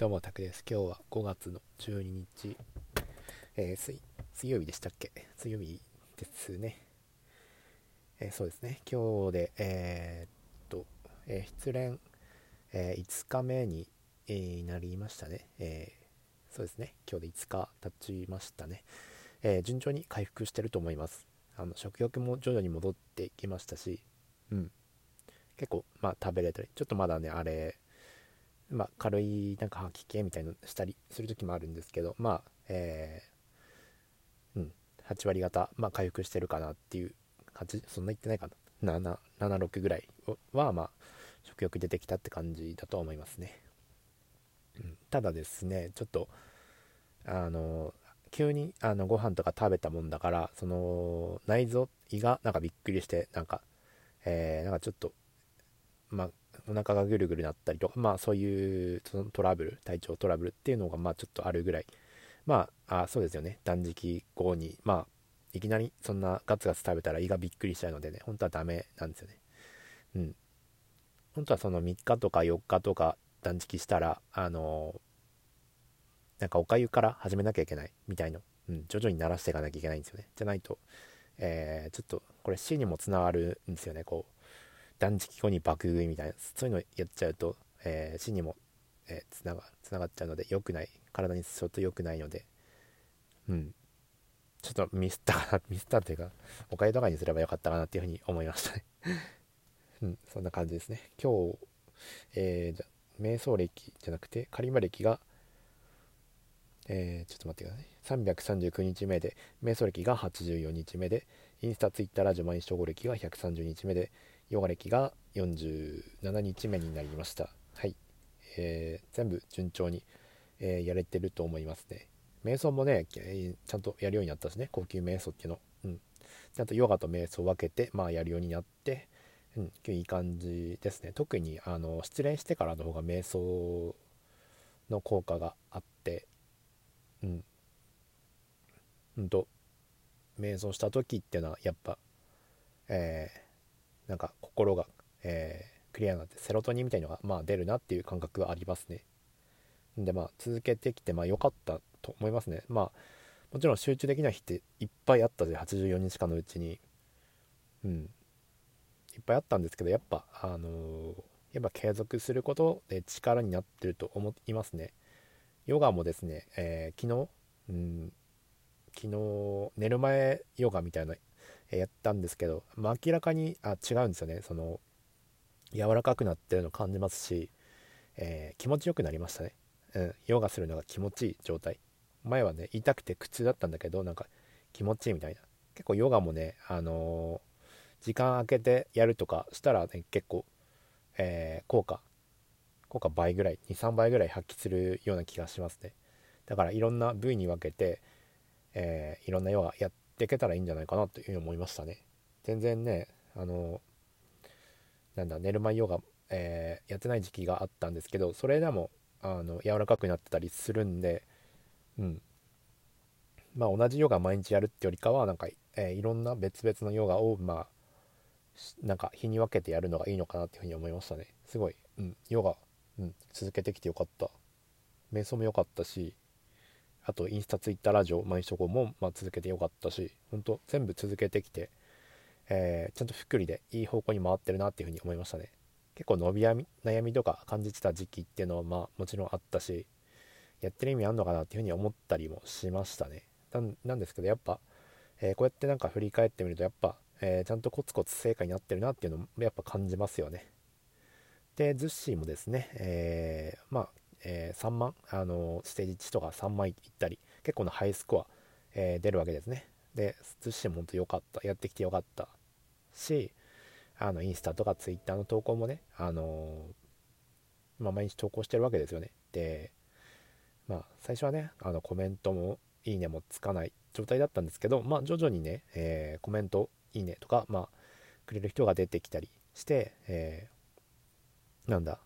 どうも、タクです。今日は5月の12日、えー、水、水曜日でしたっけ？水曜日ですね。えー、そうですね。今日で、えー、っと、え失恋、え5日目に、えなりましたね。えそうですね。今日で5日経ちましたね。え順調に回復してると思います。あの食欲も徐々に戻ってきましたし、うん。結構、まあ、食べれたり、ちょっとまだね、あれ、まあ、軽いなんか吐き気みたいのしたりする時もあるんですけどまあえー、うん8割方、まあ、回復してるかなっていう8そんな言ってないかな。776ぐらいはまあ食欲出てきたって感じだと思いますね、うん、ただですねちょっとあの急にあのご飯とか食べたもんだからその内臓胃がなんかびっくりしてなんかえー、なんかちょっとまあお腹がぐるぐるなったりとか、まあそういうそのトラブル、体調トラブルっていうのがまあちょっとあるぐらい、まあ、あそうですよね、断食後に、まあいきなりそんなガツガツ食べたら胃がびっくりしちゃうのでね、本当はダメなんですよね。うん。本当はその3日とか4日とか断食したら、あのー、なんかおかゆから始めなきゃいけないみたいな、うん、徐々に慣らしていかなきゃいけないんですよね。じゃないと、えー、ちょっとこれ死にもつながるんですよね、こう。断食後に爆食いみたいなそういうのやっちゃうと、えー、死にも、えー、つながつながっちゃうので良くない。体に相当良くないので。うん。ちょっとミスったかな。ミスったっていうかおかゆとかにすればよかったかなっていうふうに思いましたね。うん。そんな感じですね。今日えー、じゃ瞑想歴じゃなくてカリマ歴がえー、ちょっと待ってください339日目で瞑想歴が84日目でインスタツイッターラジオ毎日投稿歴が130日目でヨガ歴が47日目になりました。はい。えー、全部順調に、えー、やれてると思いますね。瞑想もね、えー、ちゃんとやるようになったしね、高級瞑想っていうの。うん。ちゃんとヨガと瞑想を分けて、まあやるようになって、うん、いい感じですね。特に、あの、失恋してからの方が瞑想の効果があって、うん。うんと、瞑想した時っていうのは、やっぱ、えー、なんか心が、えー、クリアになってセロトニンみたいのがまあ出るなっていう感覚がありますね。でまあ続けてきてまあ良かったと思いますね。まあもちろん集中できない日っていっぱいあったで84日間のうちに。うん。いっぱいあったんですけどやっぱあのー、やっぱ継続することで力になってると思いますね。ヨガもですね、えー、昨日、うん、昨日寝る前ヨガみたいなやったんですけど、まあ、明らかにあ違うんですよね。その柔らかくなってるの感じますし、えー、気持ちよくなりましたね、うん、ヨガするのが気持ちいい状態。前はね痛くて苦痛だったんだけどなんか気持ちいいみたいな。結構ヨガもねあのー、時間空けてやるとかしたらね結構、えー、効果効果倍ぐらい23倍ぐらい発揮するような気がしますね。だからいろんな部位に分けて、えー、いろんなヨガやっていけたらいいんじゃないかなというふうに思いましたね。全然ねあのなんだ寝る前ヨガ、えー、やってない時期があったんですけどそれでもあの柔らかくなってたりするんでうん。まあ同じヨガ毎日やるってよりかはなんか、えー、いろんな別々のヨガをまあなんか日に分けてやるのがいいのかなっていうふうに思いましたね。すごい、うん、ヨガ、うん、続けてきてよかった。瞑想も良かったしあとインスタ、ツイッター、ラジオ、毎日投稿も、まあ、続けてよかったし、本当全部続けてきて、えー、ちゃんとふっくりでいい方向に回ってるなっていうふうに思いましたね。結構伸び悩みとか感じてた時期っていうのは、まあ、もちろんあったし、やってる意味あんのかなっていうふうに思ったりもしましたね。なんですけど、やっぱ、えー、こうやってなんか振り返ってみると、やっぱ、えー、ちゃんとコツコツ成果になってるなっていうのもやっぱ感じますよね。で、ズッシーもですね、えー、まあ、えー、3万、あのステージ1とか3万いったり、結構なハイスコア、えー、出るわけですね。で、寿司も本当良かった。やってきて良かったし、あの、インスタとかツイッターの投稿もね、あのまあ、毎日投稿してるわけですよね。で、まあ、最初はね、あの、コメントも、いいねもつかない状態だったんですけど、まあ、徐々にね、えー、コメント、いいねとか、まあ、くれる人が出てきたりして、えー、なんだ、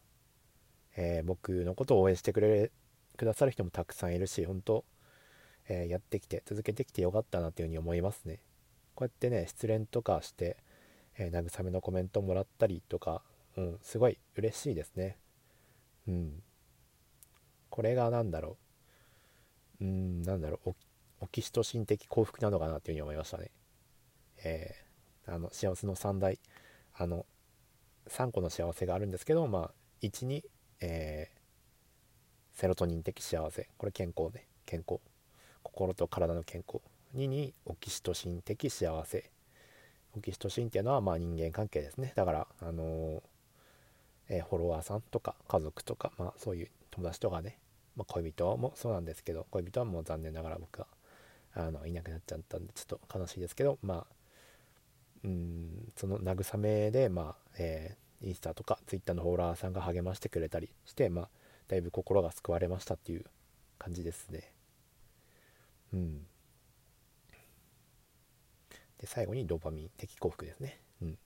えー、僕のことを応援してくれくださる人もたくさんいるし本当、えー、やってきて続けてきてよかったなというふうに思いますね。こうやってね失恋とかして、えー、慰めのコメントもらったりとか、うん、すごい嬉しいですね。うん。これが何だろう。うんなんだろう。オキシトシン的幸福なのかなっていうふうに思いましたね。えー、あの幸せの3大あの3個の幸せがあるんですけどまあ1に、えー、セロトニン的幸せ。これ健康ね。健康。心と体の健康2にオキシトシン的幸せ。オキシトシンっていうのはまあ人間関係ですね。だからあのー、えー、フォロワーさんとか家族とかまあそういう友達とかね、まあ、恋人もそうなんですけど恋人はもう残念ながら僕はあのいなくなっちゃったんでちょっと悲しいですけどまあうんその慰めでまあ、え、インスタとかツイッターのフォロワーさんが励ましてくれたりしてまあだいぶ心が救われましたっていう感じですね。うん。で最後にドーパミン的幸福ですね。うん。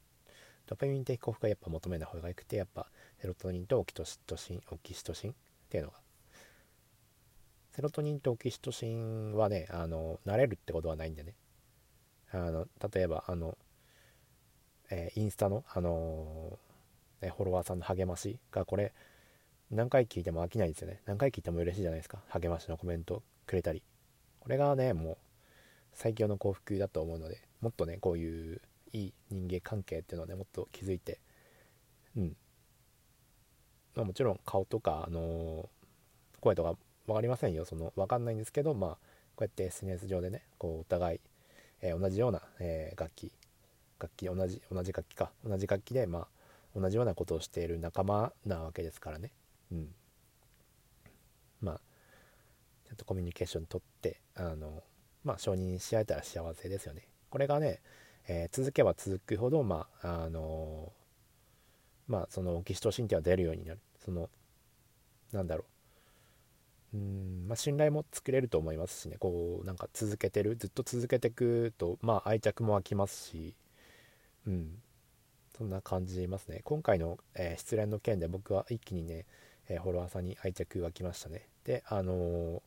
ドーパミン的幸福はやっぱ求めない方がよくてやっぱセロトニンとオキシトシンオキシトシンっていうのが。セロトニンとオキシトシンはねあの慣れるってことはないんでね。あの例えばあのえー、インスタの、あのー、ね、フォロワーさんの励ましがこれ何回聞いても飽きないですよね。何回聞いても嬉しいじゃないですか。励ましのコメントくれたり。これがねもう最強の幸福だと思うのでもっとねこういういい人間関係っていうのをねもっと気づいてうん。まあもちろん顔とか、あのー、声とか分かりませんよ。その分かんないんですけどまあこうやって SNS 上でねこうお互い、えー、同じような、えー、楽器。楽器同じ同じ楽器か。同じ楽器でまあ同じようなことをしている仲間なわけですからね。うん。まあちゃんとコミュニケーション取ってあのまあ承認し合えたら幸せですよね。これがね、えー、続けば続くほどまああのまあそのオキシトシンっていうのは出るようになる。そのなんだろう。うんまあ、信頼も作れると思いますしね。こうなんか続けてるずっと続けてくとまあ愛着も湧きますし。うん。そんな感じますね。今回の、えー、失恋の件で僕は一気にね、えー、フォロワーさんに愛着がきましたね。で、あのー、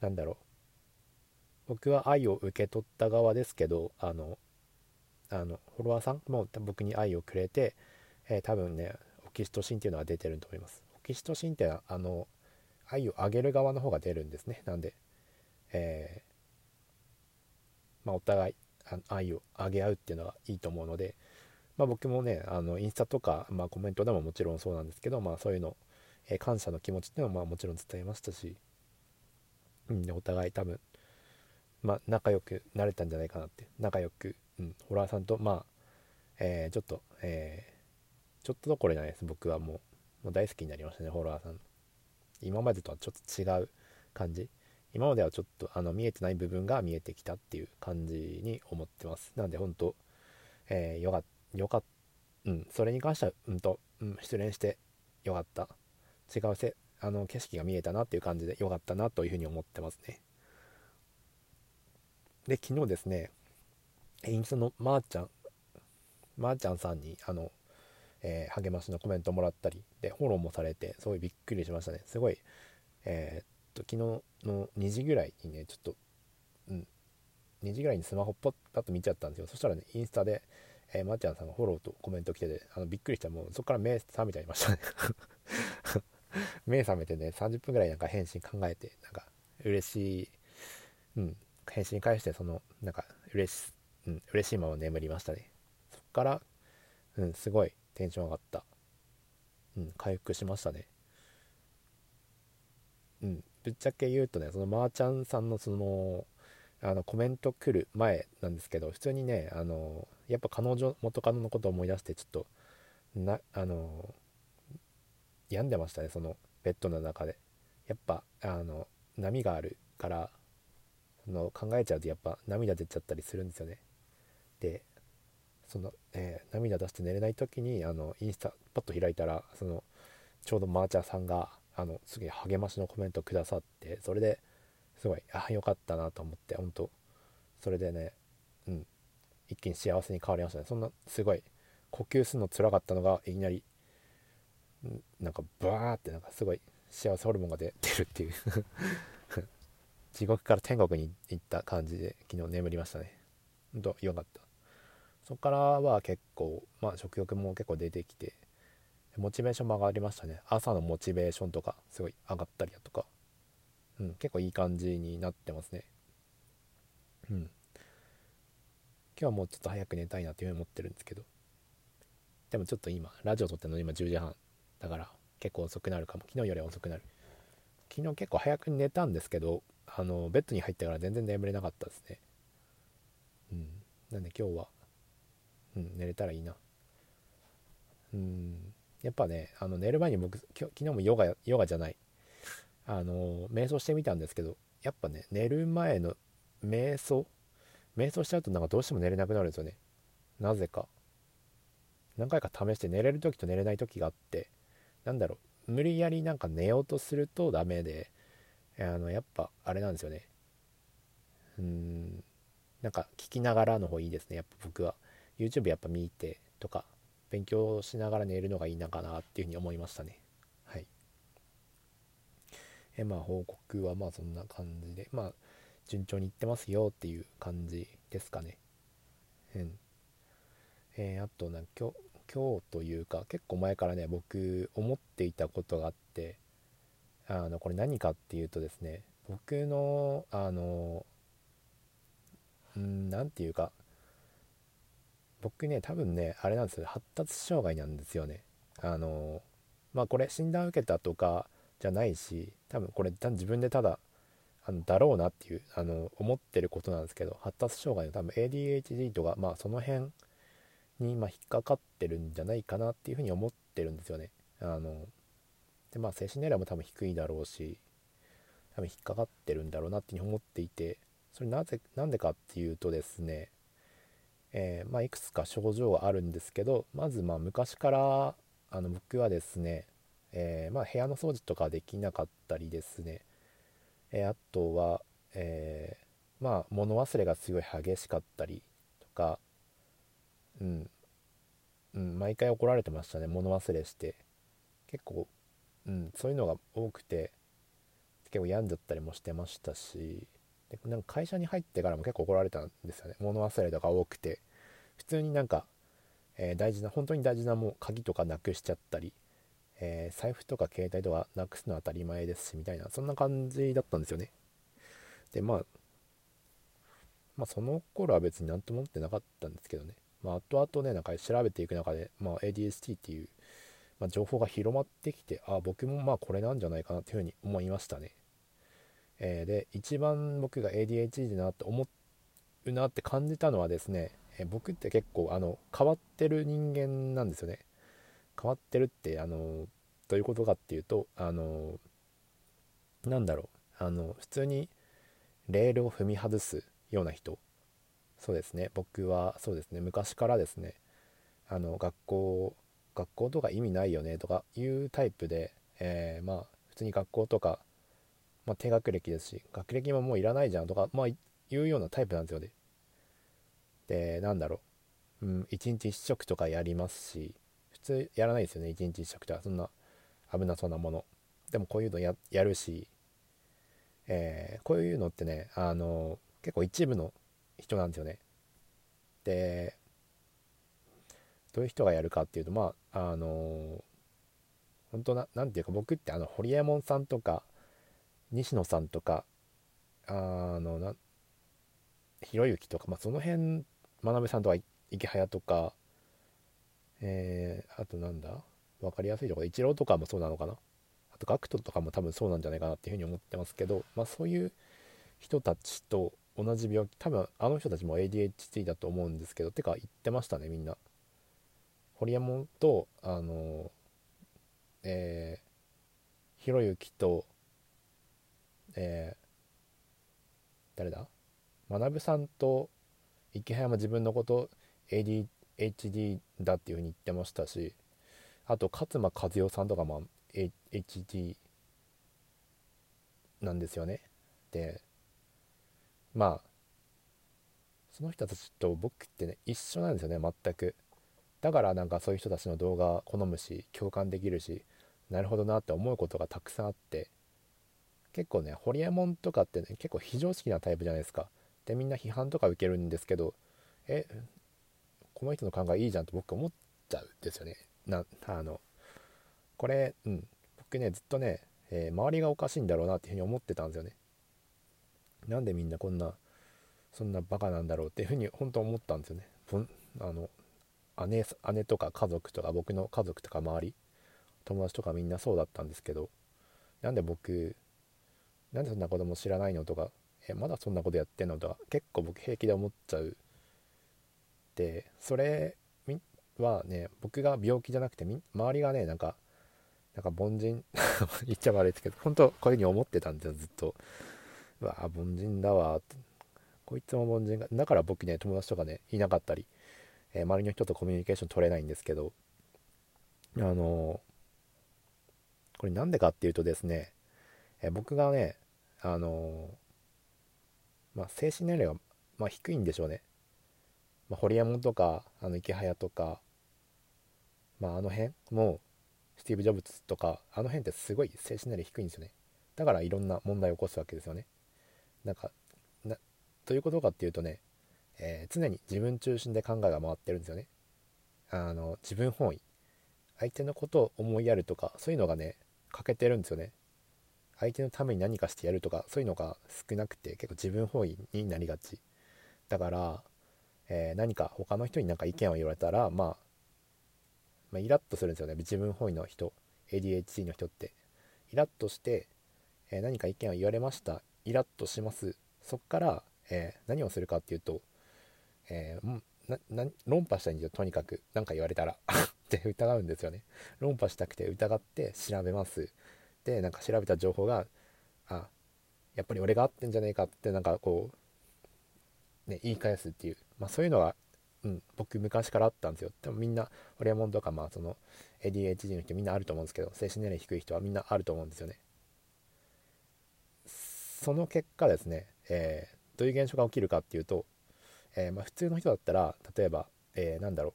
なんだろう。僕は愛を受け取った側ですけど、あの、あのフォロワーさんも僕に愛をくれて、えー、多分ね、オキシトシンっていうのは出てると思います。オキシトシンってあの、愛をあげる側の方が出るんですね。なんで、えー、まあ、お互い愛をあげ合うっていうのはいいと思うので、まあ、僕もねあのインスタとか、まあ、コメントでももちろんそうなんですけど、まあ、そういうの、えー、感謝の気持ちっていうのはまあもちろん伝えましたし、うん、お互い多分、まあ、仲良くなれたんじゃないかなって仲良く、うん、ホラーさんとまあ、えー、ちょっと、えー、ちょっとどころじゃないです。僕はもうもう大好きになりましたねホラーさん。今までとはちょっと違う感じ。今まではちょっとあの見えてない部分が見えてきたっていう感じに思ってます。なんで本当、えー、よかよかったうん、それに関しては、うんと、うん、失恋してよかった。違うせあの景色が見えたなっていう感じでよかったなというふうに思ってますね。で、昨日ですね、インスタのまーちゃん、まーちゃんさんに、あの、えー、励ましのコメントもらったり、で、フォローもされて、すごいびっくりしましたね。すごい、えー、と昨日の2時ぐらいにねちょっとうん2時ぐらいにスマホポッパッと見ちゃったんですよそしたらねインスタで、えー、まっちゃんさんがフォローとコメント来ててあのびっくりしたもうそこから目覚めちゃいましたね。目覚めてね30分ぐらいなんか返信考えてなんか嬉しいうん返信返してそのなんか嬉し,、うん、嬉しいまま眠りましたね。そっからうんすごいテンション上がった。うん回復しましたね。うんぶっちゃけ言うとねそのまーちゃんさんのそのあのコメント来る前なんですけど普通にねあのやっぱ彼女元カノのことを思い出してちょっとなあの病んでましたねそのベッドの中で。やっぱあの波があるからその考えちゃうとやっぱ涙出ちゃったりするんですよね。でその、えー、涙出して寝れない時にあのインスタパッと開いたらそのちょうどマーチャーさんがあのすげえ励ましのコメントくださってそれですごいああよかったなと思って本当それでね一気に幸せに変わりましたね。そんなすごい呼吸するの辛かったのがいきなりなんかバーってなんかすごい幸せホルモンが出るっていう。地獄から天国に行った感じで昨日眠りましたね。ほんとよかった。そこからは結構まあ食欲も結構出てきてモチベーションも上がりましたね。朝のモチベーションとかすごい上がったりだとか、うん、結構いい感じになってますね。うん。今日はもうちょっと早く寝たいなっていうふうに思ってるんですけど。でもちょっと今ラジオ撮ってるの今10時半だから結構遅くなるかも。昨日より遅くなる。昨日結構早く寝たんですけどあのベッドに入ってから全然眠れなかったですね。うん。なんで今日はうん寝れたらいいな。うん。やっぱねあの寝る前に僕昨日もヨガヨガじゃない。あの瞑想してみたんですけどやっぱね寝る前の瞑想瞑想しちゃうとなんかどうしても寝れなくなるんですよね。なぜか。何回か試して寝れる時と寝れない時があってなんだろう。無理やりなんか寝ようとするとダメであのやっぱあれなんですよね。うんなんか聞きながらの方いいですねやっぱ僕は。YouTube やっぱ見てとか勉強しながら寝るのがいいのかなっていうふうに思いましたね。はい。えまあ報告はまあそんな感じで。まあ順調にいってますよっていう感じですかね。うん。えー、あとなん今日今日というか結構前からね僕思っていたことがあってあのこれ何かっていうとですね僕のあのうん何て言うか僕ね多分ねあれなんですよ発達障害なんですよね。あのまあこれ診断受けたとかじゃないし多分これ自分でただあのだろうなっていうあの思ってることなんですけど発達障害の多分 ADHD とかまあその辺にま引っかかってるんじゃないかなっていうふうに思ってるんですよね。あのでまあ精神年齢も多分低いだろうし多分引っかかってるんだろうなっていうふうに思っていてそれなぜなんでかっていうとですねえー、まあ、いくつか症状があるんですけどまずまあ昔からあの僕はですね、えー、まあ、部屋の掃除とかできなかったりですね、え、あとは、えまあ、物忘れがすごい激しかったりとか、うん、うん、毎回怒られてましたね物忘れして。結構、うん、そういうのが多くて結構病んじゃったりもしてましたしでなんか会社に入ってからも結構怒られたんですよね。物忘れとか多くて。普通になんか、えー、大事な本当に大事なもう鍵とかなくしちゃったり、えー、財布とか携帯とかなくすのは当たり前ですしみたいなそんな感じだったんですよね。でまあまあその頃は別に何とも思ってなかったんですけどね。まあ後々ねなんか調べていく中で、まあ、ADST っていう、まあ、情報が広まってきてあ僕もまあこれなんじゃないかなっていうふうに思いましたね。えー、で一番僕が ADHD だなって思うなって感じたのはですね、えー、僕って結構あの変わってる人間なんですよね。変わってるってあのどういうことかっていうとあのなんだろう。あの普通にレールを踏み外すような人。そうですね。僕はそうですね。昔からですね。あの学校学校とか意味ないよねとかいうタイプで、えー、まあ普通に学校とかまあ、低学歴ですし学歴ももういらないじゃんとか、まあ、いうようなタイプなんですよね。でなんだろう、うん、1日1食とかやりますし通やらないですよね1日1食とかそんな危なそうなもの。でもこういうのやるし、えー、こういうのってねあの結構一部の人なんですよね。でどういう人がやるかっていうとまああの本当な何ていうか僕ってあのホリエモンさんとか西野さんとかあのなひろゆきとか、まあ、その辺真鍋さんとか池早とかえー、あとなんだ？分かりやすいとこ。ろイチローとかもそうなのかな？あと GACKT とかも多分そうなんじゃないかなっていうふうに思ってますけど、まあ、そういう人たちと同じ病気多分あの人たちも ADHD だと思うんですけどてか言ってましたねみんな。ホリエモンとあのえー、ひろゆきとえー、誰だ？学さんと池早も自分のこと ADHD HD だっていうふうに言ってましたしあと勝間和代さんとかも HD なんですよね。でまあその人たちと僕ってね一緒なんですよね全く。だからなんかそういう人たちの動画好むし共感できるしなるほどなって思うことがたくさんあって結構ねホリエモンとかってね結構非常識なタイプじゃないですか。でみんな批判とか受けるんですけどえこの人の考えいいじゃんって僕思っちゃうんですよね。なあのこれ、うん、僕ねずっとね、えー、周りがおかしいんだろうなっていうふうに思ってたんですよね。なんでみんなこんなそんなバカなんだろうっていうふうに本当思ったんですよね。あの姉姉とか家族とか僕の家族とか周り友達とかみんなそうだったんですけどなんで僕なんでそんな子供知らないのとかえまだそんなことやってんのとか結構僕平気で思っちゃうでそれはね僕が病気じゃなくて周りがねなんかなんか凡人 言っちゃ悪いですけど本当こういうふうに思ってたんですよずっと。うわ凡人だわこいつも凡人がだから僕ね友達とかねいなかったり、えー、周りの人とコミュニケーション取れないんですけどあのー、これなんでかっていうとですね、えー、僕がねあのまあ精神年齢が、まあ、低いんでしょうね。まあ、ホリエモンとかあの池早とか、まあ、あの辺もスティーブ・ジョブズとかあの辺ってすごい精神年齢低いんですよね。だからいろんな問題を起こすわけですよね。なんかなということかっていうとね、えー、常に自分中心で考えが回ってるんですよね。あの自分本位相手のことを思いやるとかそういうのがね欠けてるんですよね。相手のために何かしてやるとかそういうのが少なくて結構自分本位になりがち。だからえー、何か他の人に何か意見を言われたら、まあ、まあ、イラッとするんですよね。自分本位の人。ADHD の人って。イラッとして、えー、何か意見を言われました。イラッとします。そっから、えー、何をするかっていうと、え論破したいんですよ。とにかく。何か言われたら。って疑うんですよね。論破したくて疑って調べます。でなんか調べた情報があやっぱり俺が合ってんじゃねえかってなんかこうね言い返すっていう。まあ、そういうのは、うん、僕昔からあったんですよ。でもみんなホリエモンとかまあその ADHD の人みんなあると思うんですけど精神年齢低い人はみんなあると思うんですよね。その結果ですね、えー、どういう現象が起きるかっていうと、えー、まあ、普通の人だったら例えば、えー、なんだろ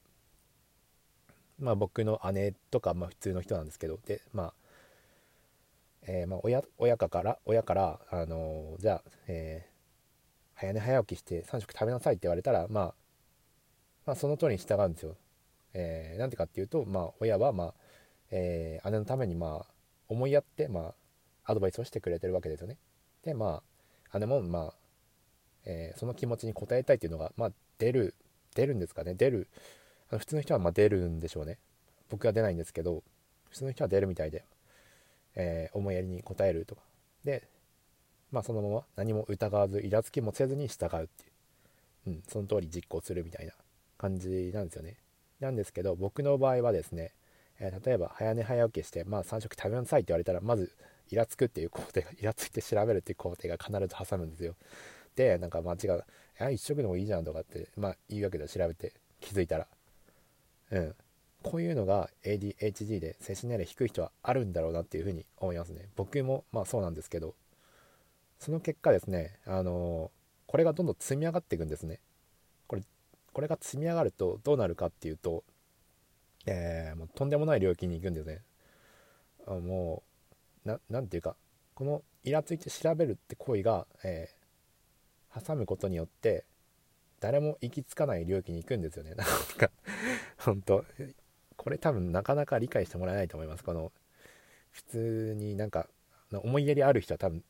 う。まあ僕の姉とか、まあ、普通の人なんですけどでまあえー、まあ親親から親からあのー、じゃあ、えー、早寝早起きして3食食べなさいって言われたら、まあ、まあ、その通りに従うんですよ。えー、なんでかっていうと、まあ、親は、まあえー、姉のために、まあ、思いやって、まあ、アドバイスをしてくれてるわけですよね。で、まあ、姉も、まあえー、その気持ちに応えたいっていうのが、まあ、出る、出るんですかね。出る。あの普通の人はまあ出るんでしょうね。僕は出ないんですけど、普通の人は出るみたいで、えー、思いやりに応えるとか。で、まあそのまま何も疑わずイラつきもせずに従うっていう、うん、その通り実行するみたいな感じなんですよね。なんですけど僕の場合はですね、えー、例えば早寝早起きして、まあ、3食食べなさいって言われたらまずイラつくっていう工程が イラついて調べるっていう工程が必ず挟むんですよ。でなんか間違う「あ一食でもいいじゃん」とかってまあ言うわけで調べて気づいたら。うん。こういうのが ADHD で精神年齢低い人はあるんだろうなっていうふうに思いますね。僕もまあそうなんですけど。その結果ですね、あのこれがどんどん積み上がっていくんですね。これ、これが積み上がるとどうなるかっていうと、えー、もうとんでもない領域に行くんですね。あもう、ななんていうか、このイラついて調べるって行為が、えー、挟むことによって、誰も行き着かない領域に行くんですよね。なんか、本当これ多分なかなか理解してもらえないと思います。この、普通になんか、思いやりある人は多分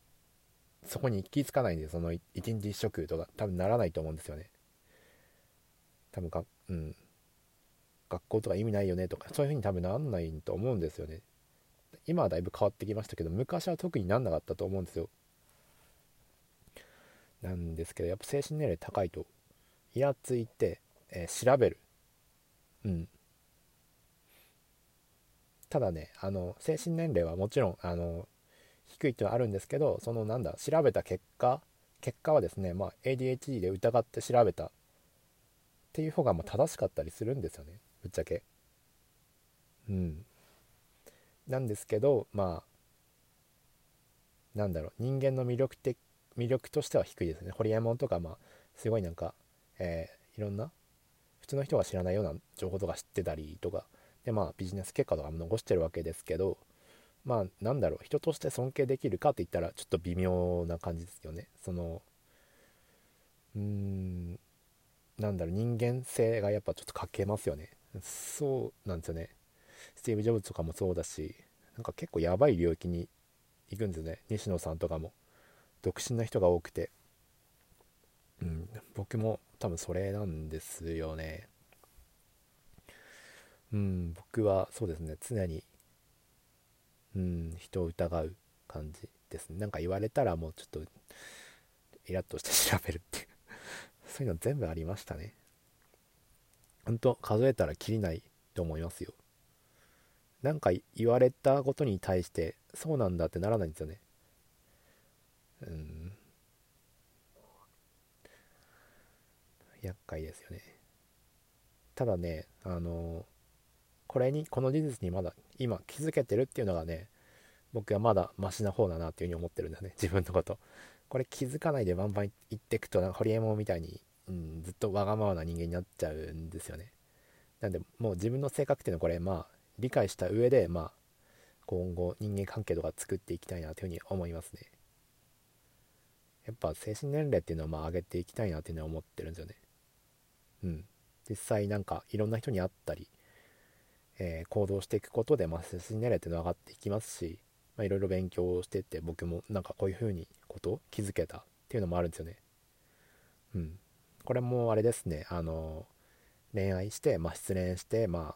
そこに気づかないんでその一日一食とか多分ならないと思うんですよね。多分かうん。学校とか意味ないよねとかそういう風に多分なんないと思うんですよね。今はだいぶ変わってきましたけど昔は特になんなかったと思うんですよ。なんですけどやっぱ精神年齢高いとイラついて、えー、調べる。うん。ただねあの精神年齢はもちろんあの低いっていうのはあるんですけどそのなんだ調べた結果結果はですね、まあ、ADHD で疑って調べたっていう方がま正しかったりするんですよねぶっちゃけ。うん。なんですけどまあなんだろう人間の魅力的魅力としては低いですね。ホリエモンとかまあすごいなんか、えー、いろんな普通の人が知らないような情報とか知ってたりとかでまあビジネス結果とかも残してるわけですけどまあなんだろう人として尊敬できるかって言ったらちょっと微妙な感じですよね。そのうーんなんだろう人間性がやっぱちょっと欠けますよね。そうなんですよね。スティーブ・ジョブズとかもそうだしなんか結構やばい領域に行くんですよね。西野さんとかも。独身な人が多くて。うん僕も多分それなんですよね。うん僕はそうですね常にうん人を疑う感じですね。なんか言われたらもうちょっとイラッとして調べるっていう。そういうの全部ありましたね。本当数えたらきりないと思いますよ。なんか言われたことに対してそうなんだってならないんですよね。うん。厄介ですよね。ただねあのこれにこの事実にまだ今気づけてるっていうのがね僕はまだマシな方だなっていうふうに思ってるんだね自分のこと。これ気づかないでバンバン言ってくとなんかホリエモンみたいに、うん、ずっとわがままな人間になっちゃうんですよね。なんでもう自分の性格っていうのはこれまあ理解した上でまあ今後人間関係とか作っていきたいなというふうに思いますね。やっぱ精神年齢っていうのはまあ上げていきたいなっていうのは思ってるんですよね。うん。実際なんかいろんな人に会ったり、えー、行動していくことで、まあ、精神年齢っての上がっていきますしまあ、いろいろ勉強してって僕もなんかこういう風にこと気づけたっていうのもあるんですよね。うん。これもあれですね。あの恋愛して、まあ、失恋してまあ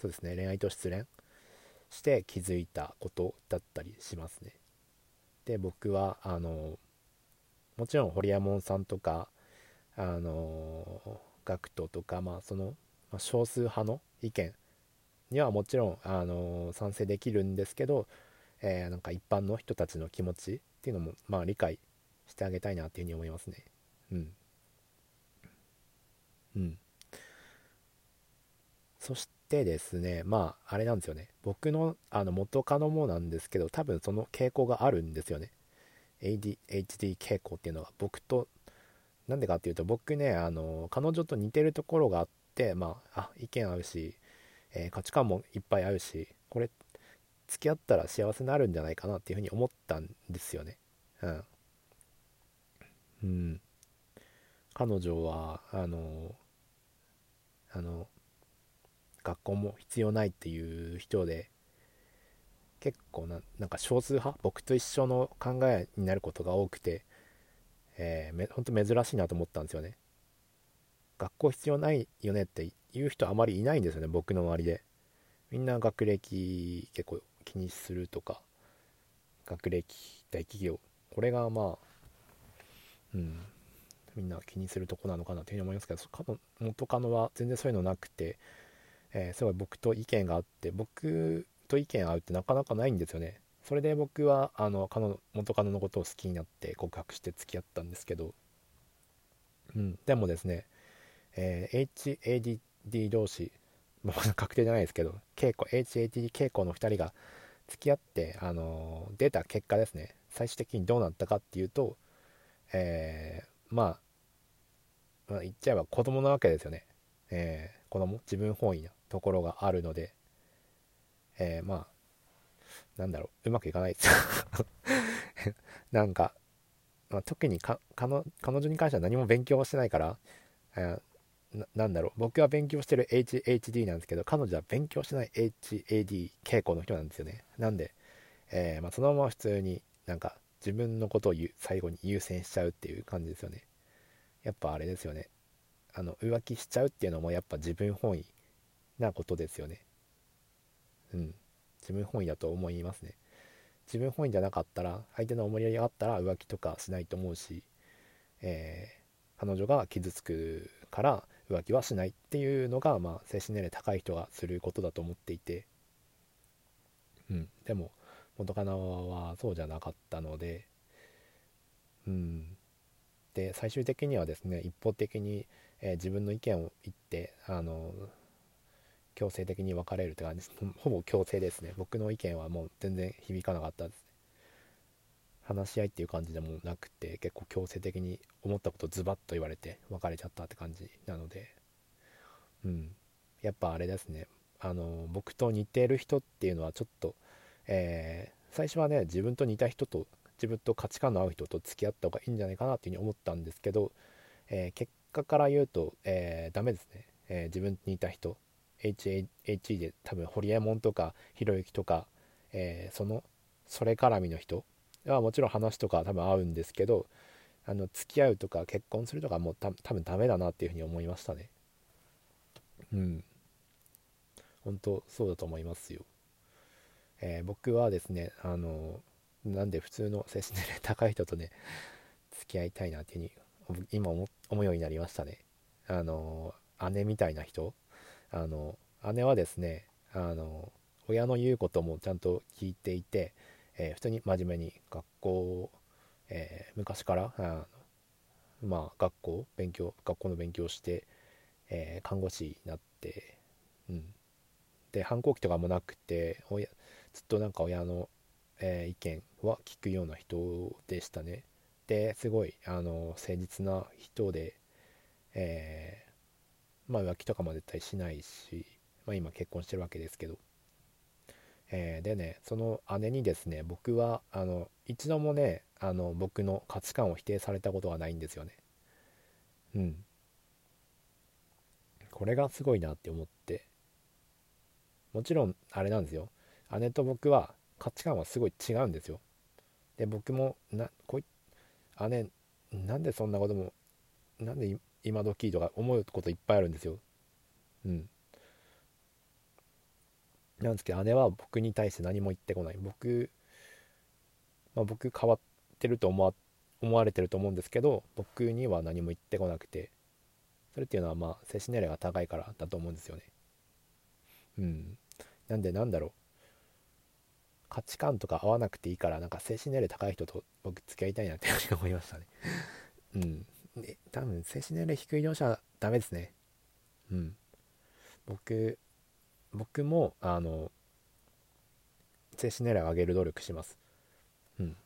そうですね。恋愛と失恋して気づいたことだったりしますね。で僕はあのもちろんホリエモンさんとかあのガクトとかまあその、まあ、少数派の意見にはもちろんあの賛成できるんですけどえー、なんか一般の人たちの気持ちっていうのもまあ理解してあげたいなっていうふうに思いますね。うん。うん。そしてですねまああれなんですよね。僕のあの元カノもなんですけど多分その傾向があるんですよね。ADHD 傾向っていうのが。僕となんでかっていうと僕ねあの彼女と似てるところがあってまああ意見合うし、えー、価値観もいっぱい合うしこれ付き合ったら幸せになるんじゃないかなっていうふうに思ったんですよね。うん。うん。彼女はあのあの学校も必要ないっていう人で結構ななんか少数派？僕と一緒の考えになることが多くて、えー、ほんと珍しいなと思ったんですよね。学校必要ないよねって言う人あまりいないんですよね僕の周りで。みんな学歴結構気にするとか学歴大企業。これがまあうんみんな気にするとこなのかなというふうに思いますけど元カノは全然そういうのなくて、えー、すごい僕と意見があって僕と意見合うってなかなかないんですよね。それで僕はあのカノ元カノのことを好きになって告白して付き合ったんですけど、うん、でもですね、えー、D 同士まあ、確定じゃないですけど、稽古、HATD 稽古の2人が付き合って、あの、出た結果ですね、最終的にどうなったかっていうと、えー、まあ、まあ、言っちゃえば子供なわけですよね。えー、子供、自分本位なところがあるので、えー、まあ、なんだろう、うまくいかないです なんか、まあ、特に彼女に関しては何も勉強はしてないから、えー、なんだろう。僕は勉強してる HHD なんですけど彼女は勉強してない HAD 傾向の人なんですよね。なんで、えー、まあ、そのまま普通になんか自分のことを最後に優先しちゃうっていう感じですよね。やっぱあれですよね。あの浮気しちゃうっていうのもやっぱ自分本位なことですよね。うん。自分本位だと思いますね。自分本位じゃなかったら相手の思いやりがあったら浮気とかしないと思うし、えー、彼女が傷つくから浮気はしないっていうのが、まあ、精神年齢高い人がすることだと思っていて、うん、でも元カノはそうじゃなかったので、うん、で最終的にはですね一方的に、えー、自分の意見を言ってあの強制的に別れるって感じです。ほぼ強制ですね。僕の意見はもう全然響かなかったです。話し合いっていう感じでもなくて結構強制的に思ったことズバッと言われて別れちゃったって感じなので。うん。やっぱあれですね。あの僕と似てる人っていうのはちょっと、えー、最初はね自分と似た人と自分と価値観の合う人と付き合った方がいいんじゃないかなっていうふうに思ったんですけど、えー、結果から言うと、えー、ダメですね、えー、自分に似た人。HE で多分ホリエモンとかひろゆきとか、えー、そのそれ絡みの人はもちろん話とか多分合うんですけどあの付き合うとか結婚するとかもうた多分ダメだなっていうふうに思いましたね。うん。本当そうだと思いますよ、えー、僕はですねあのなんで普通の精神年齢高い人とね付き合いたいなっていうふうに今思うようになりましたね。あの姉みたいな人。あの姉はですねあの親の言うこともちゃんと聞いていて、えー、普通に真面目に学校、えー、昔からあまあ学校勉強学校の勉強して、えー、看護師になって、うん、で反抗期とかもなくて親ずっとなんか親の、え意見は聞くような人でしたね。ですごいあの誠実な人で、えまあ浮気とかも絶対しないし、まあ、今結婚してるわけですけど。えー、でねその姉にですね僕はあの一度もねあの僕の価値観を否定されたことがないんですよね。うん。これがすごいなって思って。もちろんあれなんですよ。姉と僕は価値観はすごい違うんですよ。で僕もなこい姉なんでそんなこともなんで今時とか思うこといっぱいあるんですよ。うん。なんですけど姉は僕に対して何も言ってこない。僕、まあ、僕変わってると思わ思われてると思うんですけど僕には何も言ってこなくてそれっていうのはまあ精神年齢が高いからだと思うんですよね。うん。なんでなんだろう。価値観とか合わなくていいからなんか精神年齢高い人と僕付き合いたいなって思いましたね。うん。多分精神年齢低い業者はダメですね。うん。僕僕もあの精神年齢を上げる努力します。うん。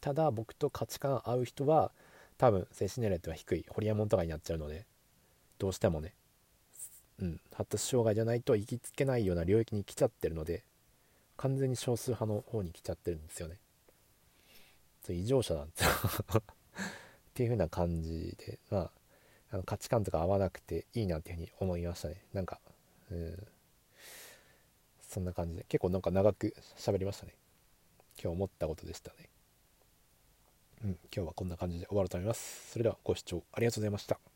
ただ僕と価値観合う人は多分精神年齢っては低い。ホリエモンとかになっちゃうのでどうしてもね。うん。発達障害じゃないと行きつけないような領域に来ちゃってるので完全に少数派の方に来ちゃってるんですよね。異常者なんですよ。っていう風な感じでまああの価値観とか合わなくていいなっていうふうに思いましたね。なんかうん。そんな感じで。結構なんか長く喋りましたね。今日思ったことでしたね。うん。今日はこんな感じで終わろうと思います。それではご視聴ありがとうございました。